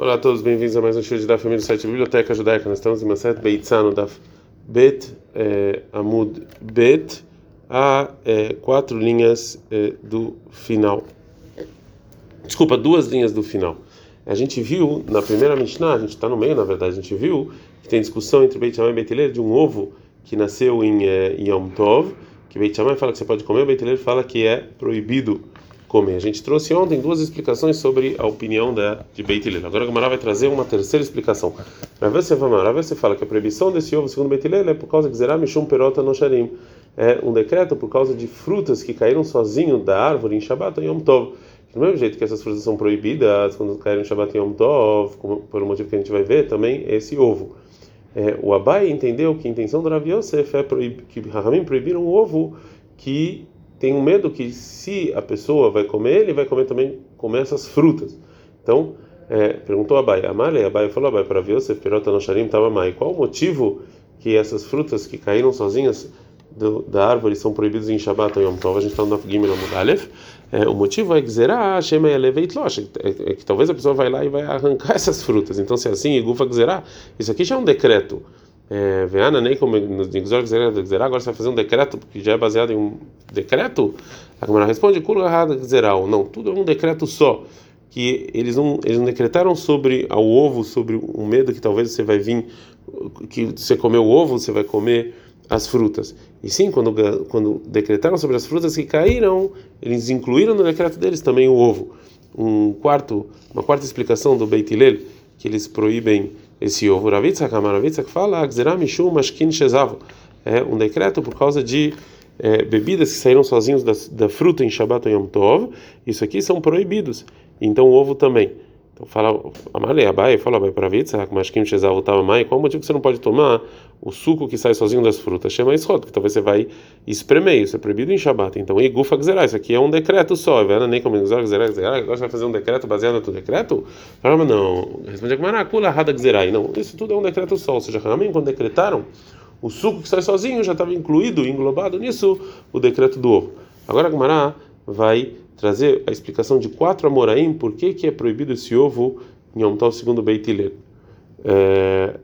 Olá a todos, bem-vindos a mais um show de da família do site Biblioteca Judaica. Nós estamos em Maset Beitzano da Bet eh, Amud Bet a eh, quatro linhas eh, do final. Desculpa, duas linhas do final. A gente viu na primeira Mishnah, a gente está no meio, na verdade, a gente viu que tem discussão entre Beit Shammai e Beit Hillel de um ovo que nasceu em eh, Yom Tov, que Beit Shammai fala que você pode comer, Beit Hillel fala que é proibido comer. A gente trouxe ontem duas explicações sobre a opinião da, de Beit Hillel. Agora a Gamara vai trazer uma terceira explicação. Rav você você fala que a proibição desse ovo, segundo Beit Hillel, é por causa de Zerah Mishum Perota no Sharim. É um decreto por causa de frutas que caíram sozinho da árvore em Shabbat em Yom Tov. Do mesmo jeito que essas frutas são proibidas quando caíram em Shabbat em Yom Tov, por um motivo que a gente vai ver, também esse ovo. É, o Abai entendeu que a intenção do Rav Yosef é proib... que Rahamim proibiram o ovo que tem um medo que se a pessoa vai comer, ele vai comer também comer essas frutas. Então, é, perguntou a Abai, Amale, Abai falou, Abai, para ver, perota no sharim tava mai. Qual o motivo que essas frutas que caíram sozinhas do, da árvore são proibidas em Shabbat Yom Tov? A gente está no Gimel Aleph. É, o motivo é que ah, Shema eleveit losh, é, é que talvez a pessoa vai lá e vai arrancar essas frutas. Então, se é assim, Gufa Gzerá, isso aqui já é um decreto. É, Veana, nem como nos agora você vai fazer um decreto que já é baseado em um decreto? A Câmara responde. Não, tudo é um decreto só. Que eles não, eles não decretaram sobre ao ovo, sobre o medo que talvez você vai vir, que você comeu o ovo, você vai comer as frutas. E sim, quando, quando decretaram sobre as frutas que caíram, eles incluíram no decreto deles também o ovo. Um quarto, uma quarta explicação do Beit Hillel, que eles proíbem esse ovo. Ravitzak, Amaravitzak fala, Gzeramishum Mashkin Shezav. É um decreto por causa de é, bebidas que saíram sozinhos da, da fruta em Shabbat ou Yom Tov. Isso aqui são proibidos. Então o ovo também. Então fala, Amalei Abai, fala Abai para Vitzak, mas quem Shezal estava mai, qual o motivo que você não pode tomar o suco que sai sozinho das frutas? Chama isso, que talvez você vai espremer, isso é proibido em Shabat. Então, e Gufa Gzerá, isso aqui é um decreto só, vendo nem como Gzerá, Gzerá, Gzerá, agora você vai fazer um decreto baseado no teu decreto? Fala, não, responde a Marakula Rada Gzerá, não, isso tudo é um decreto só, ou seja, realmente quando decretaram, o suco que sai sozinho já estava incluído, englobado nisso, o decreto do ovo. Agora a Gumará vai trazer a explicação de quatro amoraim, por que, que é proibido esse ovo em Yom Tov segundo Beit. É,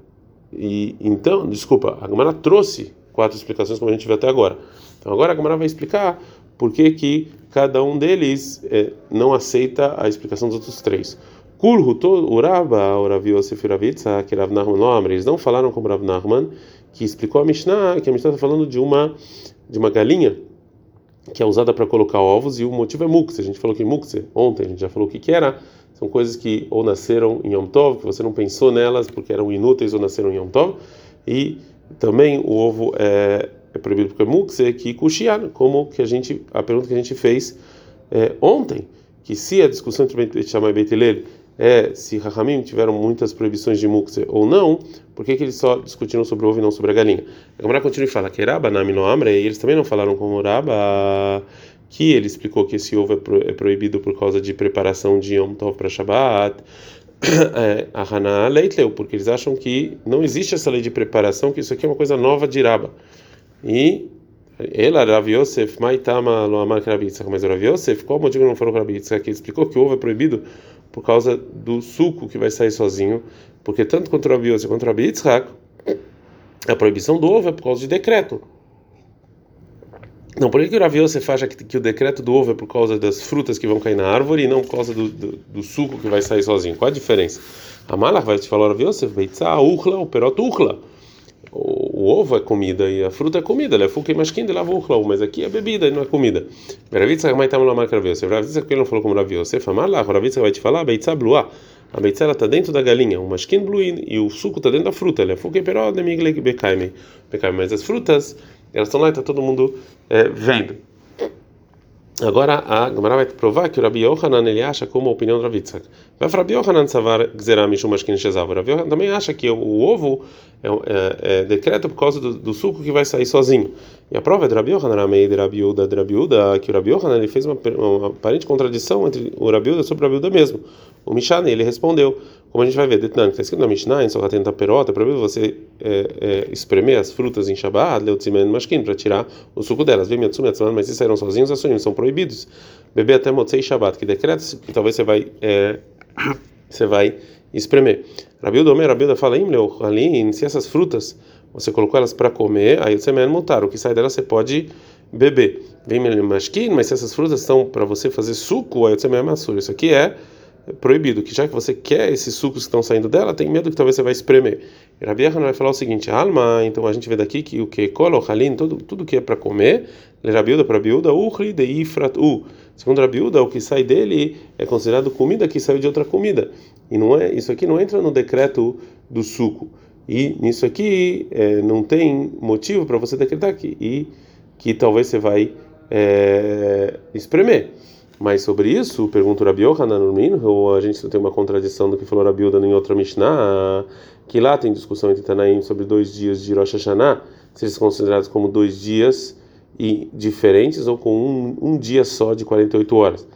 e então, desculpa, a Gemara trouxe quatro explicações como a gente viu até agora. Então agora a Gemara vai explicar por que que cada um deles é, não aceita a explicação dos outros três. Kulhu, Uraba, Urav Yosef Uravitza, que Rav Nahman eles não falaram como Rav Nahman, que explicou a Mishnah, que a Mishnah está falando de uma de uma galinha que é usada para colocar ovos e o motivo é mukse. A gente falou que mukse ontem, a gente já falou o que, que era. São coisas que ou nasceram em Yom Tov, que você não pensou nelas porque eram inúteis ou nasceram em Yom Tov. E também o ovo é, é proibido porque é mukse, que kushian, como que a gente a pergunta que a gente fez é, ontem, que se a discussão entre Beit Shammai e Beit é se Rahamim tiveram muitas proibições de mukse ou não, por que, que eles só discutiram sobre o ovo e não sobre a galinha? A Gamara continua e fala que Raba no Amre, e eles também não falaram como Raba, que ele explicou que esse ovo é, pro, é proibido por causa de preparação de Yom Tov para Shabbat. É, a Haná Leitleu, porque eles acham que não existe essa lei de preparação, que isso aqui é uma coisa nova de Raba. E ela, Rav Yosef, Maitama Loamar Krabitzak, mas Rav Yosef, qual o motivo que não falou Krabitzak? Que explicou que o ovo é proibido por causa do suco que vai sair sozinho, porque tanto contra o Yosef quanto o Rabi a proibição do ovo é por causa de decreto. Não, por que, que o Rav Yosef acha que, que, o decreto do ovo é por causa das frutas que vão cair na árvore e não por causa do, do, do suco que vai sair sozinho? Qual a diferença? A Malach vai te falar, Rav Yosef, Beitzah, Uchla, o Perot Uchla o, ovo é comida e a fruta é comida, ele é fuke masquim de lavurlau, mas aqui é bebida e não é comida. Ravitza mais tá lá marca Ravitza. Ravitza que ele não falou como. Você fala lá, Ravitza vai te falar, beitza blua. A beitza ela tá dentro da galinha, o masquim bluin e o suco tá dentro da fruta, ele é fuke peró de migle bekaime. Mas as frutas, elas estão lá e tá todo mundo é, vendo. Agora a Gemara vai provar que o Rabi Yohanan ele acha como a opinião do Rav Yitzhak. Vai para Rabi Yohanan savar gzeram mishum mashkin shezav. Rabi Yohanan também acha que o, o ovo é, é, é, decreto por causa do, do, suco que vai sair sozinho. E a prova é do Rabi Yohanan, Ramei de Rabi Uda, de Rabi Uda, que o Rabi Yohanan ele fez uma, uma aparente contradição entre o Rabi Uda sobre o Rabi Uda mesmo. O Mishane ele respondeu, como a gente vai ver, Detnan, que está escrito na Mishnah, em Sohaten Taperota, é proibido você é, é, espremer as frutas em Shabbat, Leutzimen Mashkin, para tirar o suco delas. Vem Miatsum, mas se saíram sozinhos, ações são proibidos. Beber até Motzei Shabbat, que decreta que talvez você vai é, você vai espremer. Rabiuda Omer, Rabiuda fala, ali, se essas frutas você colocou elas para comer, aí você mesmo mutar, o que sai dela você pode beber. Vem masquin, mas se essas frutas estão para você fazer suco, aí você mesmo maçura. Isso aqui é proibido, que já que você quer esses sucos que estão saindo dela, tem medo que talvez você vai espremer. E Rabi vai falar o seguinte: alma, então a gente vê daqui que o que colo, halin, tudo tudo que é para comer, Rabiuda para biuda, uhri de ifrat u. Segundo Rabiuda, o que sai dele é considerado comida que saiu de outra comida. E não é, isso aqui não entra no decreto do suco. E nisso aqui é, não tem motivo para você decretar que, e, que talvez você vai é, espremer. Mas sobre isso, pergunta o Rabi Yohanan ou a gente tem uma contradição do que falou Rabi Yohanan em outra Mishnah, que lá tem discussão entre Tanaim sobre dois dias de Rosh Hashanah, se eles são considerados como dois dias e diferentes ou com um, um dia só de 48 horas.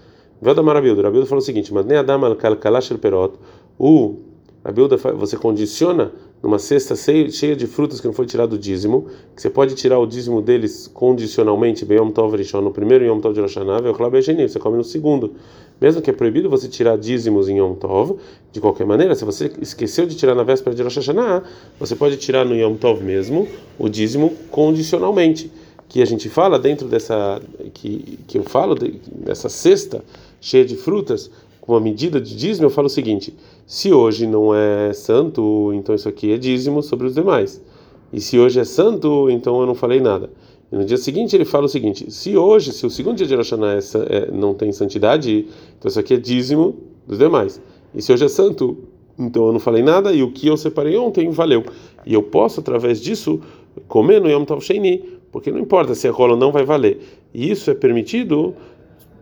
Velda Marabildo, Rabildo falou o seguinte: Mas nem Adam al-Kalash perot o Rabilda, você condiciona numa cesta cheia de frutas que não foi tirado o dízimo, que você pode tirar o dízimo deles condicionalmente, bem Yom Tov no primeiro Yom Tov de Rosh você come no segundo. Mesmo que é proibido você tirar dízimos em Yom Tov, de qualquer maneira, se você esqueceu de tirar na véspera de Rosh Hashanah, você pode tirar no Yom Tov mesmo o dízimo condicionalmente. Que a gente fala dentro dessa, que, que eu falo, dessa cesta cheia de frutas, com uma medida de dízimo, eu falo o seguinte: se hoje não é santo, então isso aqui é dízimo sobre os demais. E se hoje é santo, então eu não falei nada. E no dia seguinte ele fala o seguinte: se hoje, se o segundo dia de Rosh é, é, não tem santidade, então isso aqui é dízimo dos demais. E se hoje é santo, então eu não falei nada e o que eu separei ontem valeu. E eu posso através disso comer no Yom Tov Sheini, porque não importa se é rolo ou não vai valer. E isso é permitido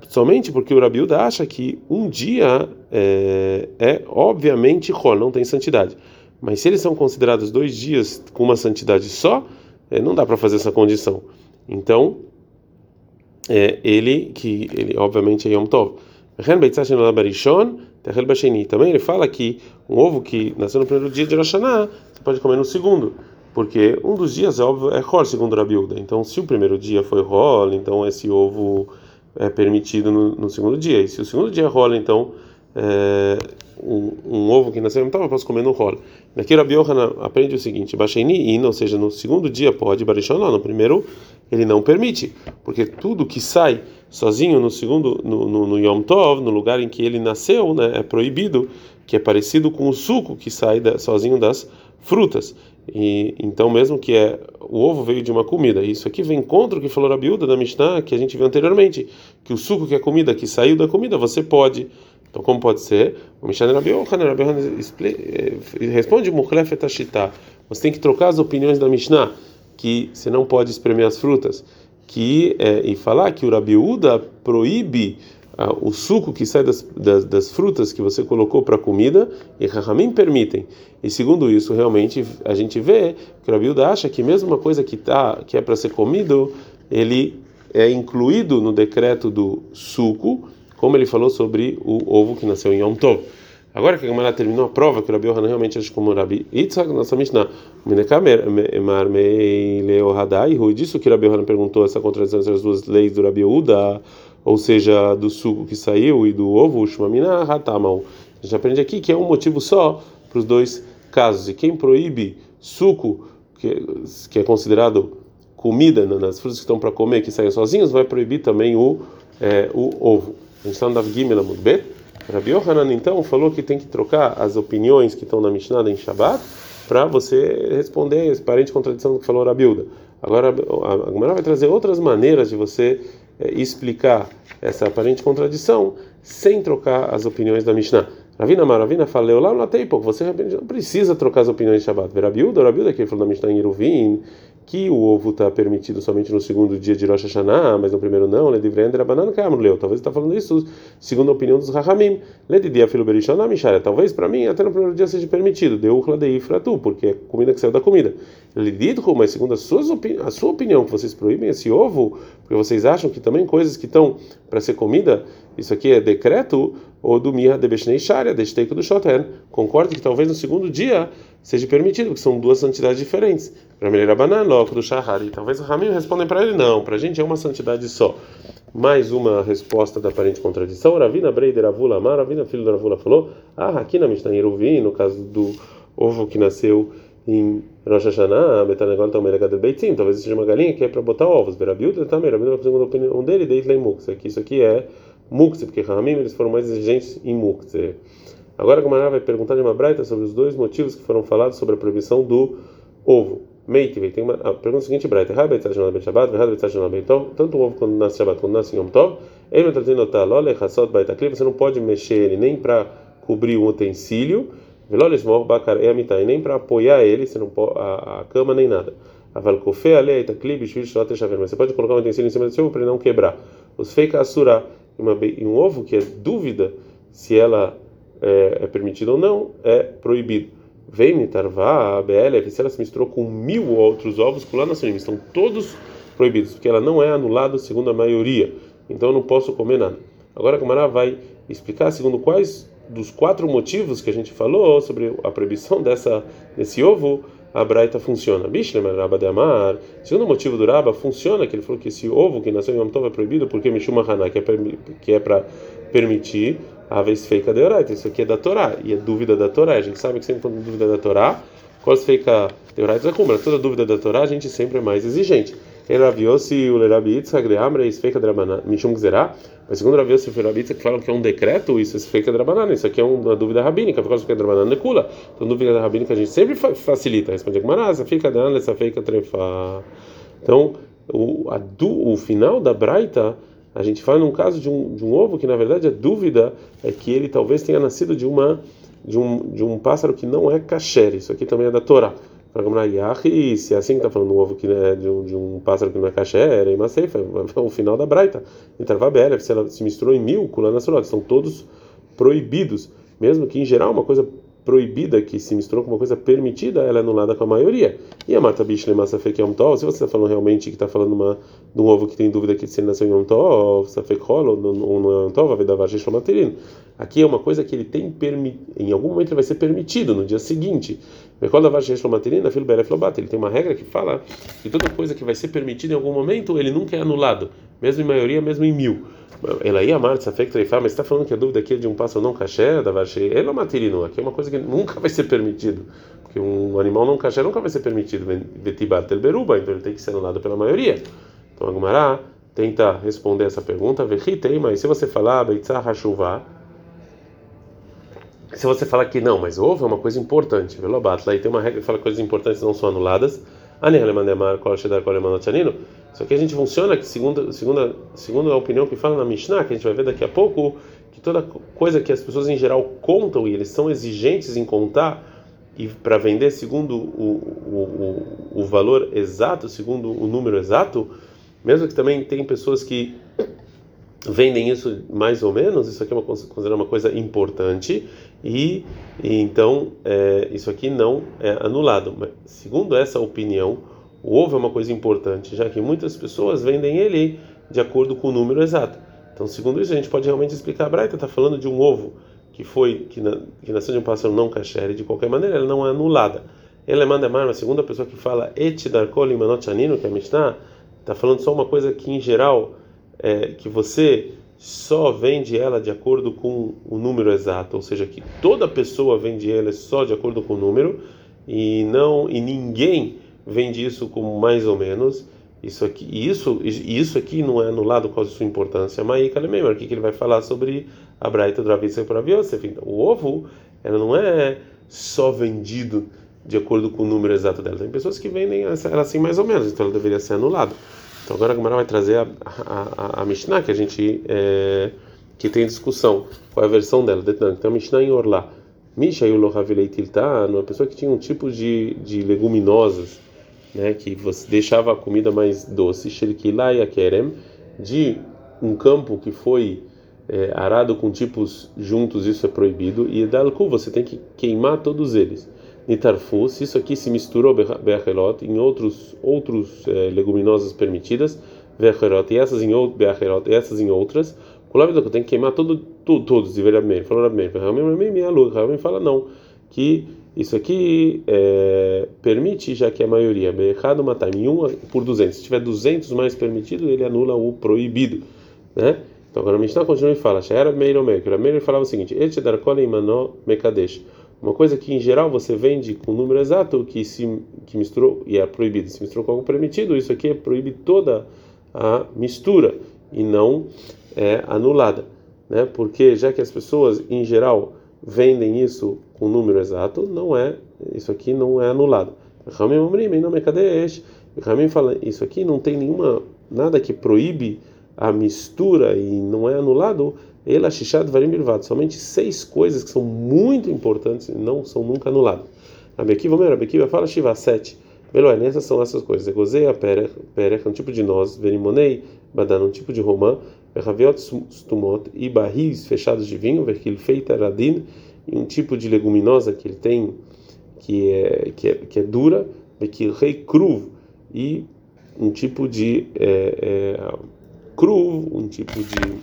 somente porque o Rabiuda acha que um dia é, é obviamente rol, não tem santidade. Mas se eles são considerados dois dias com uma santidade só, é, não dá para fazer essa condição. Então, é, ele que ele obviamente é Yom Tov. Também ele fala que um ovo que nasceu no primeiro dia de Rosh Hashanah, você pode comer no segundo, porque um dos dias é óbvio é rol segundo Rabiuda. Então, se o primeiro dia foi rol, então esse ovo é permitido no, no, segundo dia. E se o segundo dia rola, então é, um, um, ovo que nasceu então eu posso comer no rola. Aqui Rabi Yohanan aprende o seguinte: Baixeni ou seja, no segundo dia pode, Barishon não, no primeiro ele não permite, porque tudo que sai sozinho no segundo no, no, no Yom Tov, no lugar em que ele nasceu, né, é proibido, que é parecido com o suco que sai da, sozinho das frutas. E então mesmo que é o ovo veio de uma comida, isso aqui vem contra o que falou a biúda da Mishnah que a gente viu anteriormente, que o suco que é comida que saiu da comida você pode. Então como pode ser? O Mishnah Rabi Yohanan, Rabi eh, responde Você tem que trocar as opiniões da Mishnah que você não pode espremer as frutas, que é, e falar que o Rabiúda proíbe ah, o suco que sai das, das, das frutas que você colocou para a comida e Rahamim permitem. E segundo isso, realmente a gente vê que o Rabiuda acha que mesmo uma coisa que tá que é para ser comido, ele é incluído no decreto do suco, como ele falou sobre o ovo que nasceu em Yom Tov. Agora que a Gemara terminou a prova que o Rabi Yohanan realmente acha como Rabi Yitzhak, nossa Mishnah, e disso que o Rabi Yohanan perguntou essa contradição entre as duas leis do Rabi Uda, ou seja, do suco que saiu e do ovo, Shumamina Hatamal. A gente aprende aqui que é um motivo só para os dois casos. E quem proíbe suco, que é considerado comida nas frutas que estão para comer, que saem sozinhos, vai proibir também o, é, o ovo. A gente está no Dav Gimel Amudbet. Rabi Yohanan, então, falou que tem que trocar as opiniões que estão na Mishnah em Shabbat para você responder a parente contradição do que falou Rabiuda. Agora, a Gemara vai trazer outras maneiras de você é, explicar essa aparente contradição sem trocar as opiniões da Mishnah. Ravina Maravina falou lá no Teipok, você não precisa trocar as opiniões de Shabbat. Verabiuda, Rabiuda, que ele falou na Mishnah em Iruvin, que o ovo está permitido somente no segundo dia de Rosh Hashanah, mas no primeiro não, Ledivreender, a banana que leu. Talvez está falando isso segundo a opinião dos Rahamim. Ledidia filo berishon mishara. Talvez para mim até no primeiro dia seja permitido. Deu de ifratu, porque é comida que saiu da comida. Ledidhu, mas segundo a sua, a sua opinião, que vocês proíbem esse ovo, porque vocês acham que também coisas que estão para ser comida, isso aqui é decreto, ou do Miha de Beshnei Sharia, de Steiko do Shoten. Concordo que talvez no segundo dia seja permitido, porque são duas santidades diferentes. Para melhorar banana, loco do Shahari. Talvez o Ramim respondem para ele não, para a gente é uma santidade só. mais uma resposta da aparente contradição. Ravina Breider Avula Amar, Ravina filho da Ravula falou: Ah, aqui na Mishnah Yeruvi, no caso do ovo que nasceu em Rosh Hashanah, Betanegol também é do Beitzim, talvez seja uma galinha que é para botar ovos. Verabiuda também, Ravina, segundo a opinião dele, Deit Lei Mukse, que isso aqui é Mukse, porque Ramim eles foram mais exigentes em Mukse. Agora a Gamara vai perguntar de uma braita sobre os dois motivos que foram falados sobre a proibição do ovo. Meikvei, tem uma a pergunta seguinte, Braita, tanto o ovo quando nasce Shabbat quando nasce Yom Tov, você não pode mexer ele nem para cobrir um utensílio, e nem para apoiar ele, você não pode, a, a cama nem nada. Mas você pode colocar um utensílio em cima do ovo para ele não quebrar. Os feika asura, um ovo que é dúvida se ela é, é permitido ou não, é proibido. Vem mitarvá, a BL, se ela se misturou com mil outros ovos, nasceu, estão todos proibidos, porque ela não é anulada segundo a maioria. Então eu não posso comer nada. Agora a Camará vai explicar segundo quais dos quatro motivos que a gente falou sobre a proibição dessa desse ovo, a Braita funciona. Bishlema Rabba de Amar. Segundo motivo do Rabba, funciona que ele falou que esse ovo que nasceu em Yom Tov é proibido porque Mishuma Haná, que é, que é para permitir a vez feita de Oraita. Isso aqui é da Torá e é dúvida da Torá. A gente sabe que sempre quando dúvida da Torá, qual feita de Oraita é como? Toda dúvida da Torá, a gente sempre é mais exigente. Ele Raviosi, o Lerabi Yitzhak, Leamre, Isfeika Drabanan, Mishum Gzerá. Mas segundo Raviosi e Lerabi Yitzhak, falam que é um decreto, isso é Isfeika Drabanan. Isso aqui é uma dúvida rabínica, por causa que é Nekula. Então, dúvida rabínica a gente sempre facilita. Responde Gmarasa, fica Dan, essa feika trefa. Então, o, a, o final da Braita a gente fala num caso de um, de um ovo que na verdade a dúvida é que ele talvez tenha nascido de uma de um, de um pássaro que não é kasher. Isso aqui também é da Torá. E se é assim que está falando um ovo que é de um, de um pássaro que não é kasher, era em Maseifa, é o final da Braita. Intervabela, se ela se misturou em mil, Kulana são todos proibidos. Mesmo que em geral uma coisa proibida que se misturou com uma coisa permitida, ela é anulada com a maioria. E a Marta Bishle Safek Yom Tov, se você está falando realmente que está falando uma, de um ovo que tem dúvida que se ele nasceu em Yom Tov, Safek Hol, ou no Yom Tov, a Vedavar Shishlomaterin. Aqui é uma coisa que ele tem, em algum momento vai ser permitido, no dia seguinte. Ele tem uma regra que fala que toda coisa que vai ser permitida em algum momento, ele nunca é anulado, mesmo em maioria, mesmo em mil. Ela ia amar mas está falando que a dúvida aqui é de um pássaro não caché, da ele é materino, aqui é uma coisa que nunca vai ser permitido, porque um animal não caché nunca vai ser permitido, então ele tem que ser anulado pela maioria. Então a Gumará tenta responder essa pergunta, mas se você falar Beitzah Hashuvah, se você fala que não, mas ovo é uma coisa importante, Velobat, lá e tem uma regra que fala que coisas importantes não são anuladas, só que a gente funciona que segundo, segundo, segundo a opinião que fala na Mishnah, que a gente vai ver daqui a pouco, que toda coisa que as pessoas em geral contam e eles são exigentes em contar e para vender segundo o, o, o valor exato, segundo o número exato, mesmo que também tem pessoas que vendem isso mais ou menos, isso aqui é uma, considerada uma coisa importante e, e então é, isso aqui não é anulado. Mas, segundo essa opinião, o ovo é uma coisa importante, já que muitas pessoas vendem ele de acordo com o número exato. Então, segundo isso, a gente pode realmente explicar. A Braita está falando de um ovo que foi que, na, que nasceu de um pássaro não kasher, de qualquer maneira, ela não é anulada. Ele é manda mais, a segunda pessoa que fala et darkol imanot que é a está falando só uma coisa que em geral é, que você só vende ela de acordo com o número exato, ou seja, que toda pessoa vende ela só de acordo com o número e não e ninguém vende isso como mais ou menos. Isso aqui, isso, isso aqui não é anulado por causa de sua importância. Mas o que ele vai falar sobre a Braita do Ravi para Yosef? O ovo, ela não é só vendido de acordo com o número exato dela. Tem pessoas que vendem ela assim mais ou menos, então ela deveria ser anulada. Então agora a Gemara vai trazer a, a, a, Mishnah que a gente é, que tem discussão. Qual é a versão dela? Então a Mishnah em Orlá. Misha e o Lohavileitilta, uma pessoa que tinha um tipo de, de leguminosas, né, que você deixava a comida mais doce, Shirkilai Kerem, de um campo que foi é, arado com tipos juntos, isso é proibido, e Dalku, você tem que queimar todos eles. Nitarfus, isso aqui se misturou Beachelot em outros outros é, leguminosas permitidas, Beachelot, e essas em outro Beachelot, e essas em outras. Kulav tem que queimar todo, tudo, todos, de Rabi Falou Rabi Rabi fala não, que isso aqui é, permite, já que a maioria, Beachado matar em um por 200. Se tiver 200 mais permitido, ele anula o proibido. né? Então agora a Mishnah continua e fala, era meio meio, que meio falava o seguinte: "Et dar kol mano mekadesh". Uma coisa que em geral você vende com número exato que se que misturou e é proibido, se misturou com algo permitido, isso aqui é proíbe toda a mistura e não é anulada, né? Porque já que as pessoas em geral vendem isso com número exato, não é isso aqui não é anulado. Ramim Omrim, não Mekadesh. Ramim fala isso aqui não tem nenhuma nada que proíbe a mistura e não é anulado. Ela Shishad Varim Bilvad, somente seis coisas que são muito importantes e não são nunca anuladas. Rabi Akiva, Rabi Akiva fala Shiva sete. Beloen, essas são essas coisas. Egozeia, perech, perech, um tipo de noz, verimonei, badan, um tipo de romã, verraviot stumot, e barris fechados de vinho, verquil feita radin, e um tipo de leguminosa que ele tem, que é, que é, que é dura, verquil rei cruv, e um tipo de é, é, cruv, um tipo de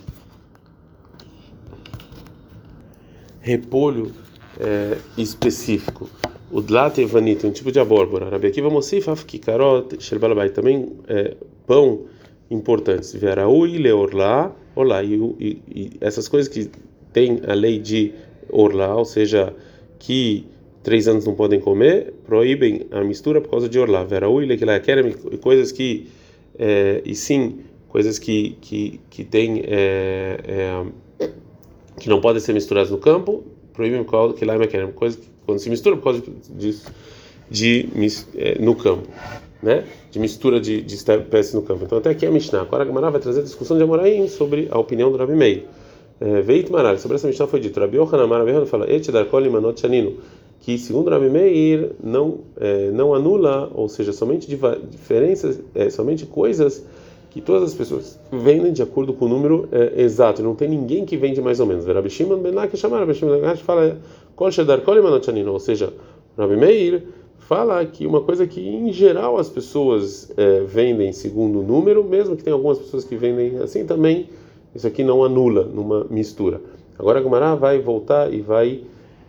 repolho é, específico. O dlat evanita, um tipo de abóbora. Rabi Akiva Mosif, Afkikarot, Sherbalabai, também é, pão importantes. Veraui, Leorlá, Olá. E, e, e essas coisas que tem a lei de Orlá, ou seja, que três anos não podem comer, proíbem a mistura por causa de Orlá. Veraui, Lekilakerem, coisas que, é, e sim, coisas que, que, que. É, é, que não podem ser misturadas no campo, proíbem que lá é coisa quando se mistura por causa disso de, é, no campo, né? De mistura de, de espécies no campo. Então até aqui é a Mishnah. Agora a vai trazer a discussão de Amoraim sobre a opinião do Rabi Meir. É, Veit Maral, sobre essa Mishnah foi dito, Rabi Yohanan Maravilhoso fala, Et dar kol manot chanino, que segundo Rabi Meir não é, não anula, ou seja, somente diferenças, é, somente coisas que todas as pessoas vendem de acordo com o número é, exato. Não tem ninguém que vende mais ou menos. Rabi Shimon ben Lakish chamar Rabi Shimon ben fala ou seja, Rabi Meir fala que uma coisa que em geral as pessoas é, vendem segundo o número, mesmo que tem algumas pessoas que vendem assim também, isso aqui não anula numa mistura. Agora a Gumará vai voltar e vai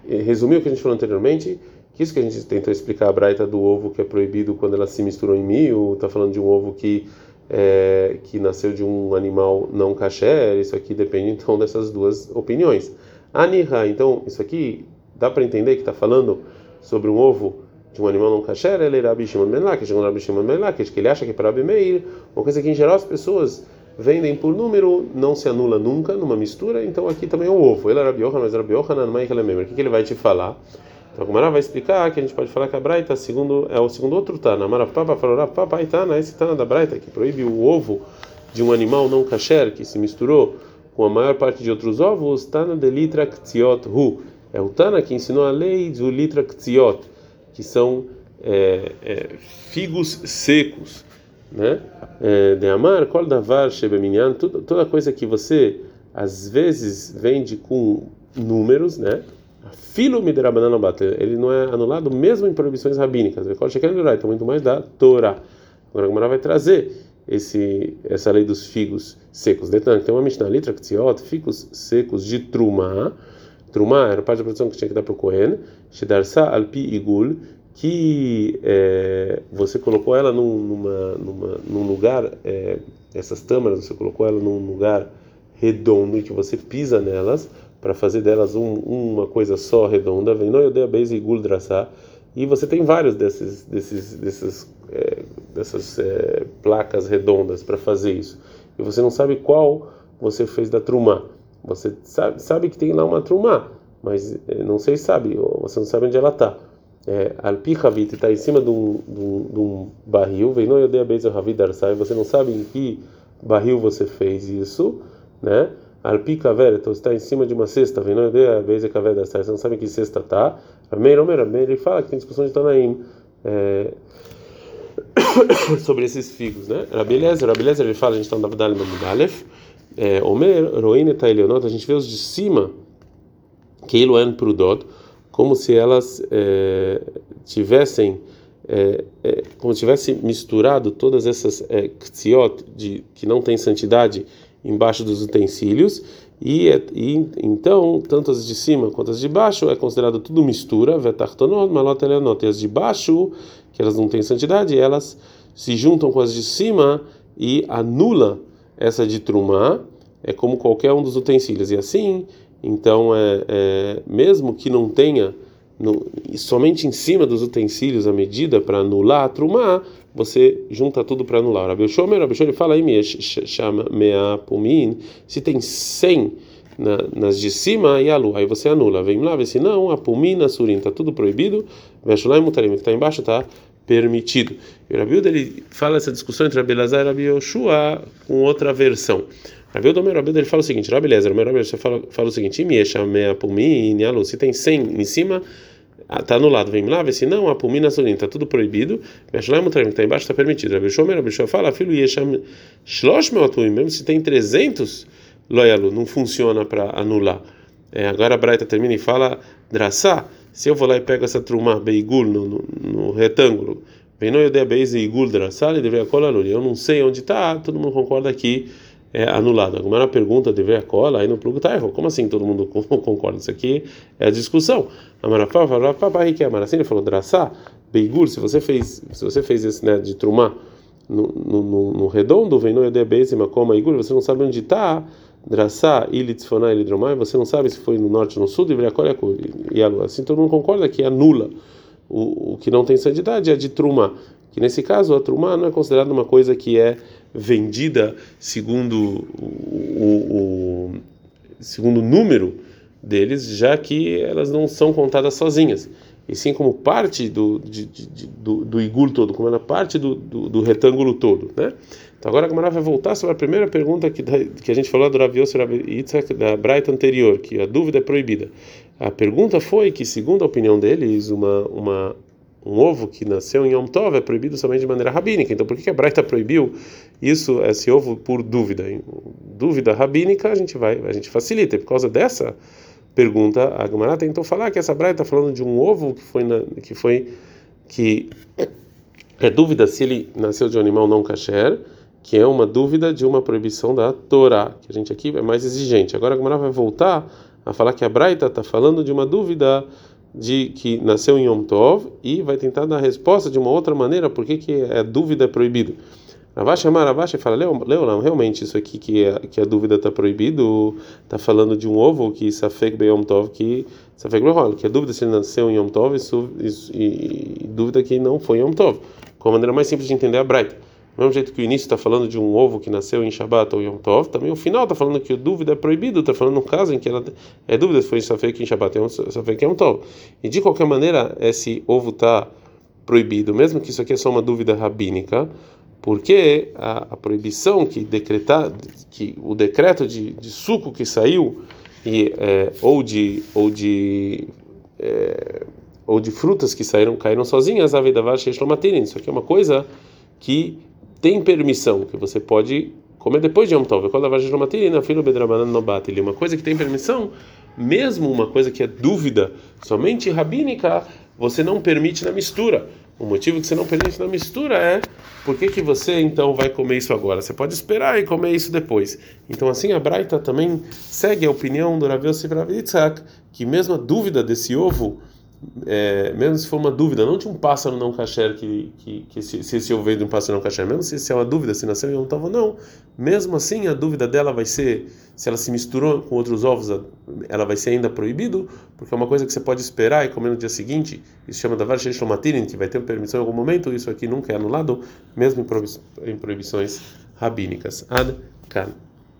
é, resumir o que a gente falou anteriormente, que isso que a gente tentou explicar a braita do ovo que é proibido quando ela se misturou em mil, está falando de um ovo que é, que nasceu de um animal não caché, isso aqui depende então dessas duas opiniões. Aniha, então isso aqui dá para entender que está falando sobre um ovo de um animal não kasher, ele era Rabi Shimon Ben Lakish, segundo Rabi Shimon Ben Lakish, que ele acha que é para Rabi Meir, uma coisa que em geral as pessoas vendem por número, não se anula nunca numa mistura, então aqui também é um ovo. Ele era Rabi Yohanan, mas Rabi Yohanan, não é O que ele vai te falar? Então a Gumara vai explicar que a gente pode falar que a Braita segundo, é o segundo outro Tana. Marapapa falou, papai Tana, esse Tana da Braita que proíbe o ovo de um animal não kasher que se misturou com a maior parte de outros ovos, Tana de litra ktziot hu. É o Tana que ensinou a lei do litra ktziot, que são é, é, figos secos, né? É, de amar, kol davar shebeminyan, toda coisa que você às vezes vende com números, né? Filo midrabanan ele não é anulado mesmo em proibições rabínicas. Então, muito mais da Torá. Agora a Gemara vai trazer esse, essa lei dos figos secos. Detan, tem uma Mishnah litra ktziot, figos secos de trumá. Trumá era parte da produção que tinha que dar para o Kohen. Shedarsa alpi igul, que é, você colocou ela num, numa, numa, num lugar, é, essas tâmaras, você colocou ela num lugar redondo e que você pisa nelas para fazer delas um, uma coisa só redonda, vem no Yodea Beis e Guldrassá, e você tem vários desses, desses, é, dessas é, placas redondas para fazer isso, e você não sabe qual você fez da trumá. Você sabe, sabe que tem lá uma trumá, mas é, não sei sabe, você não sabe onde ela está. É, Alpichavit está em cima de um, de um, de um barril, vem no Yodea Beis e Ravidarsá, e você não sabe em que barril você fez isso, né? Alpi kaver, então está em cima de uma cesta, vem não é a vez é kaver da você não sabe que cesta está. Meir Omer, ele fala que tem discussão de Tanaim é, sobre esses figos, né? Rabelezer, Rabelezer ele fala, a gente está no Davdal Mamudalef, é, Omer, Roine Tailionot, a gente vê os de cima, que Iluan Prudot, como se elas é, tivessem é, é, como se tivesse misturado todas essas é, de que não tem santidade embaixo dos utensílios e, e, então tanto as de cima quanto as de baixo é considerado tudo mistura vetartonot malot e as de baixo que elas não têm santidade elas se juntam com as de cima e anula essa de trumá é como qualquer um dos utensílios. E assim, então, é, é mesmo que não tenha no, somente em cima dos utensílios a medida para anular a trumá, você junta tudo para anular. Rabi Shomer, Rabi Shomer fala aí, pumin, se tem 100 na, nas de cima e a lua, aí você anula. Vem lá, vê se não, a pumina, está tudo proibido, Veshulai mutarim, que está embaixo está permitido. E o Rabi ele fala essa discussão entre Rabi Lazar e Rabi Yoshua com outra versão. Rabi Odomer, Rabi ele fala o seguinte, Rabi Lezer, o você fala, fala o seguinte, Imiesha mea pumin, a lua, se tem 100 em cima está anulado, vem lá, vê se não, a surim, está tudo proibido, Veshulai mutarim, que está embaixo está permitido. Rabi Shomer, Rabi Yoshua fala, filho Yesham shlosh meatuim, mesmo se tem 300 loyalu, não funciona para anular. É, agora a Braita termina e fala, Draçá, se eu vou lá e pego essa trumá, beigul, no, no, no retângulo, vem no Yodea Beis Igul Draçá, ele deveria colar Eu não sei onde está, todo mundo concorda que é anulado. Agora a pergunta deveria cola, aí no plugo tá errado. Como assim todo mundo concorda? Isso aqui é a discussão. Amarafá papai que é Assim ele falou, Draçá, beigul, se você fez, se você fez esse né, de trumá no, no, no, redondo, vem no Yodea Beis Makoma Igul, você não sabe onde está Draçá, Ilitzfoná, Ilidromai, você não sabe se foi no norte ou no sul, e a lua. Assim todo mundo concorda que anula o, o que não tem santidade, é de Truma. Que nesse caso a Truma não é considerada uma coisa que é vendida segundo o, o, o segundo número deles, já que elas não são contadas sozinhas, e sim como parte do, de, de, do, do todo, como ela parte do, do, do retângulo todo, né? Então agora a Gamara vai voltar sobre a primeira pergunta que, que a gente falou do Rav Yosef Yitzhak da Braita anterior, que a dúvida é proibida. A pergunta foi que, segundo a opinião deles, uma, uma, um ovo que nasceu em Yom Tov é proibido somente de maneira rabínica. Então por que a Braita proibiu isso, esse ovo, por dúvida? Em dúvida rabínica a gente vai, a gente facilita. E por causa dessa pergunta, a Gamara tentou falar que essa Braita está falando de um ovo que foi, na, que foi que é dúvida se ele nasceu de um animal não kasher que é uma dúvida de uma proibição da Torá, que a gente aqui é mais exigente. Agora a Gemara vai voltar a falar que a Braita está falando de uma dúvida de que nasceu em Yom Tov e vai tentar dar resposta de uma outra maneira, por que é dúvida é proibido. Ravash Amar Ravash fala, Leolam, realmente isso aqui que, é, que a dúvida está proibido, está falando de um ovo que Safek Yom Tov, que Safek Behol, que a dúvida se ele nasceu em Yom Tov e, e, e, dúvida que não foi Yom Tov. Com a maneira mais simples de entender a Braita. Mesmo jeito que o início está falando de um ovo que nasceu em Shabbat ou Yom Tov, também o final está falando que a dúvida é proibido, está falando no caso em que ela é dúvida se foi Safek em Shabbat ou Safek em Yom Tov. E de qualquer maneira, esse ovo está proibido, mesmo que isso aqui é só uma dúvida rabínica, porque a, a proibição que decretar, que o decreto de, de suco que saiu e é, ou de ou de é, ou de frutas que saíram caíram sozinhas, a vida Isso aqui é uma coisa que tem permissão, que você pode comer depois de Yom Tov. Quando a vagina matirina, filho bedrabanan no. Uma coisa que tem permissão, mesmo uma coisa que é dúvida, somente rabínica, você não permite na mistura. O motivo que você não permite na mistura é por que, que você então vai comer isso agora? Você pode esperar e comer isso depois. Então assim a Braita também segue a opinião do Rav Yosef que mesmo a dúvida desse ovo é, mesmo se for uma dúvida, não de um pássaro não kasher, que, que, que se, se esse ovo um pássaro não kasher, mesmo se, se é uma dúvida se nasceu em um ou não, mesmo assim a dúvida dela vai ser, se ela se misturou com outros ovos, ela vai ser ainda proibido, porque é uma coisa que você pode esperar e comer no dia seguinte, isso chama da Varsheshomatirin, que vai ter permissão em algum momento, isso aqui nunca é anulado, mesmo em proibições rabínicas. Ad kan.